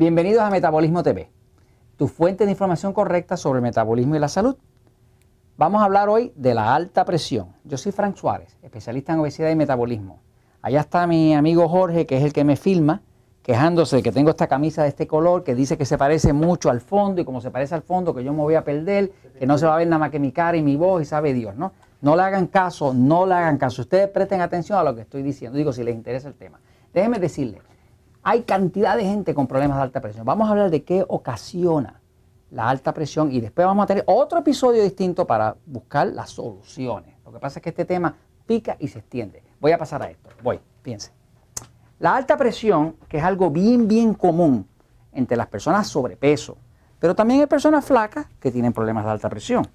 Bienvenidos a Metabolismo TV, tu fuente de información correcta sobre el metabolismo y la salud. Vamos a hablar hoy de la alta presión. Yo soy Frank Suárez, especialista en obesidad y metabolismo. Allá está mi amigo Jorge, que es el que me filma, quejándose de que tengo esta camisa de este color, que dice que se parece mucho al fondo y como se parece al fondo, que yo me voy a perder, que no se va a ver nada más que mi cara y mi voz y sabe Dios, ¿no? No le hagan caso, no le hagan caso. Ustedes presten atención a lo que estoy diciendo, digo, si les interesa el tema. Déjenme decirles, hay cantidad de gente con problemas de alta presión. Vamos a hablar de qué ocasiona la alta presión y después vamos a tener otro episodio distinto para buscar las soluciones. Lo que pasa es que este tema pica y se extiende. Voy a pasar a esto. Voy, piensen. La alta presión, que es algo bien, bien común entre las personas sobrepeso, pero también hay personas flacas que tienen problemas de alta presión.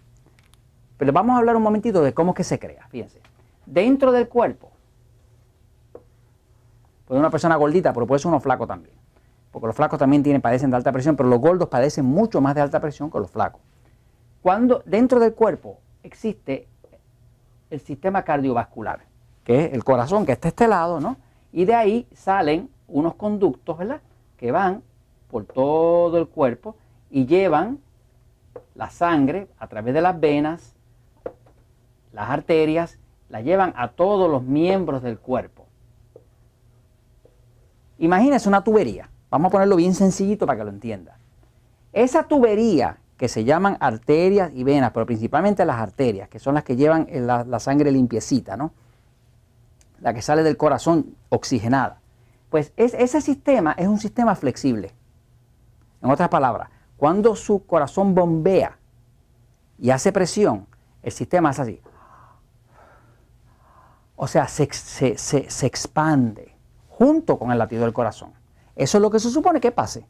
Pero vamos a hablar un momentito de cómo es que se crea. Fíjense. Dentro del cuerpo Puede una persona gordita, pero puede ser uno flaco también. Porque los flacos también tienen, padecen de alta presión, pero los gordos padecen mucho más de alta presión que los flacos. Cuando dentro del cuerpo existe el sistema cardiovascular, que es el corazón que está a este lado, ¿no? Y de ahí salen unos conductos, ¿verdad? Que van por todo el cuerpo y llevan la sangre a través de las venas, las arterias, la llevan a todos los miembros del cuerpo. Imagínese una tubería. Vamos a ponerlo bien sencillito para que lo entienda. Esa tubería que se llaman arterias y venas, pero principalmente las arterias, que son las que llevan la, sangre limpiecita, ¿no? La que sale del corazón oxigenada. Pues ese sistema es un sistema flexible. En otras palabras, cuando su corazón bombea y hace presión, el sistema es así. O sea, se, se expande junto con el latido del corazón. Eso es lo que se supone que pase.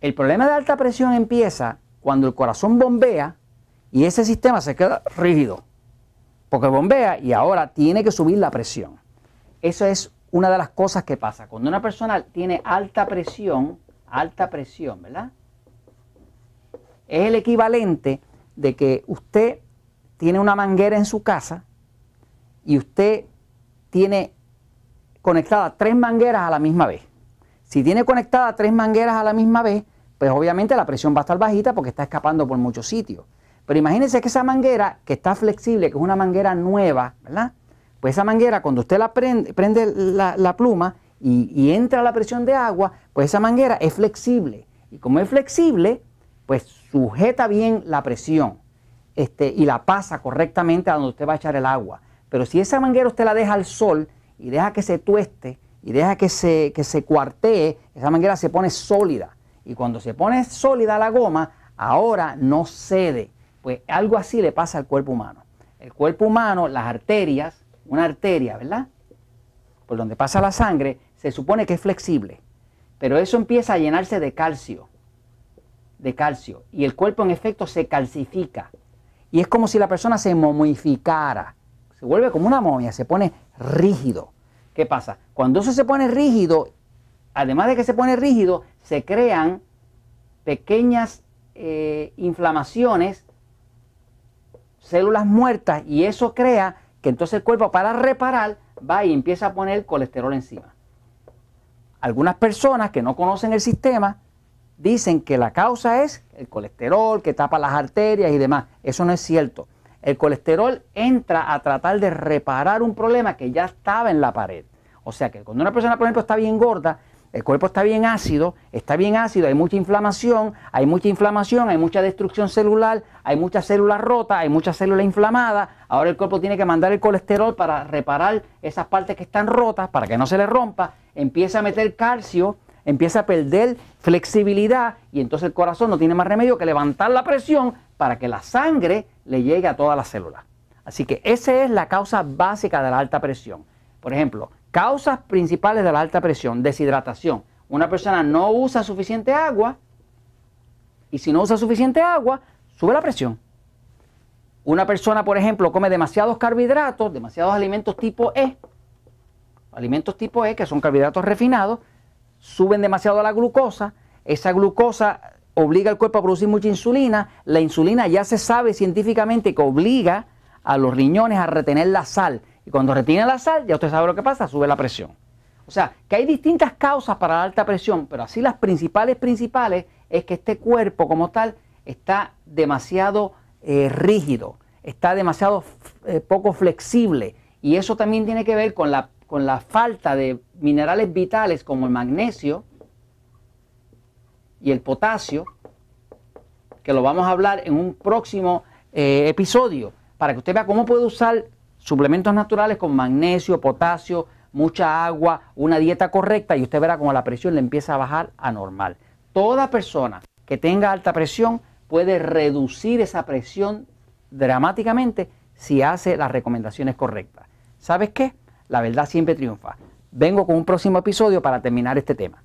El problema de alta presión empieza cuando el corazón bombea y ese sistema se queda rígido, porque bombea y ahora tiene que subir la presión. Eso es una de las cosas que pasa. Cuando una persona tiene alta presión, alta presión, ¿verdad? Es el equivalente de que usted tiene una manguera en su casa y usted tiene conectadas tres mangueras a la misma vez. Si tiene conectadas tres mangueras a la misma vez, pues obviamente la presión va a estar bajita porque está escapando por muchos sitios. Pero imagínense que esa manguera que está flexible, que es una manguera nueva, ¿verdad? Pues esa manguera, cuando usted la prende, prende la, pluma y, y, entra la presión de agua, pues esa manguera es flexible. Y como es flexible, pues sujeta bien la presión este, y la pasa correctamente a donde usted va a echar el agua. Pero si esa manguera usted la deja al sol, y deja que se tueste y deja que se, que se cuartee, esa manguera se pone sólida. Y cuando se pone sólida la goma, ahora no cede. Pues algo así le pasa al cuerpo humano. El cuerpo humano, las arterias, una arteria, ¿verdad? Por donde pasa la sangre, se supone que es flexible. Pero eso empieza a llenarse de calcio. De calcio. Y el cuerpo en efecto se calcifica. Y es como si la persona se momificara. Se vuelve como una momia, se pone rígido. ¿Qué pasa? Cuando eso se pone rígido, además de que se pone rígido, se crean pequeñas eh, inflamaciones, células muertas, y eso crea que entonces el cuerpo para reparar va y empieza a poner colesterol encima. Algunas personas que no conocen el sistema dicen que la causa es el colesterol que tapa las arterias y demás. Eso no es cierto. El colesterol entra a tratar de reparar un problema que ya estaba en la pared. O sea que cuando una persona, por ejemplo, está bien gorda, el cuerpo está bien ácido, está bien ácido, hay mucha inflamación, hay mucha inflamación, hay mucha destrucción celular, hay muchas células rotas, hay muchas células inflamadas. Ahora el cuerpo tiene que mandar el colesterol para reparar esas partes que están rotas, para que no se le rompa. Empieza a meter calcio, empieza a perder flexibilidad y entonces el corazón no tiene más remedio que levantar la presión para que la sangre le llegue a todas las células. Así que esa es la causa básica de la alta presión. Por ejemplo, causas principales de la alta presión, deshidratación. Una persona no usa suficiente agua y si no usa suficiente agua, sube la presión. Una persona, por ejemplo, come demasiados carbohidratos, demasiados alimentos tipo E, alimentos tipo E, que son carbohidratos refinados, suben demasiado la glucosa, esa glucosa obliga al cuerpo a producir mucha insulina, la insulina ya se sabe científicamente que obliga a los riñones a retener la sal. Y cuando retiene la sal, ya usted sabe lo que pasa, sube la presión. O sea, que hay distintas causas para la alta presión, pero así las principales, principales, es que este cuerpo como tal está demasiado eh, rígido, está demasiado eh, poco flexible. Y eso también tiene que ver con la, con la falta de minerales vitales como el magnesio y el potasio, que lo vamos a hablar en un próximo eh, episodio, para que usted vea cómo puede usar suplementos naturales con magnesio, potasio, mucha agua, una dieta correcta y usted verá cómo la presión le empieza a bajar a normal. Toda persona que tenga alta presión puede reducir esa presión dramáticamente si hace las recomendaciones correctas. ¿Sabes qué? La verdad siempre triunfa. Vengo con un próximo episodio para terminar este tema.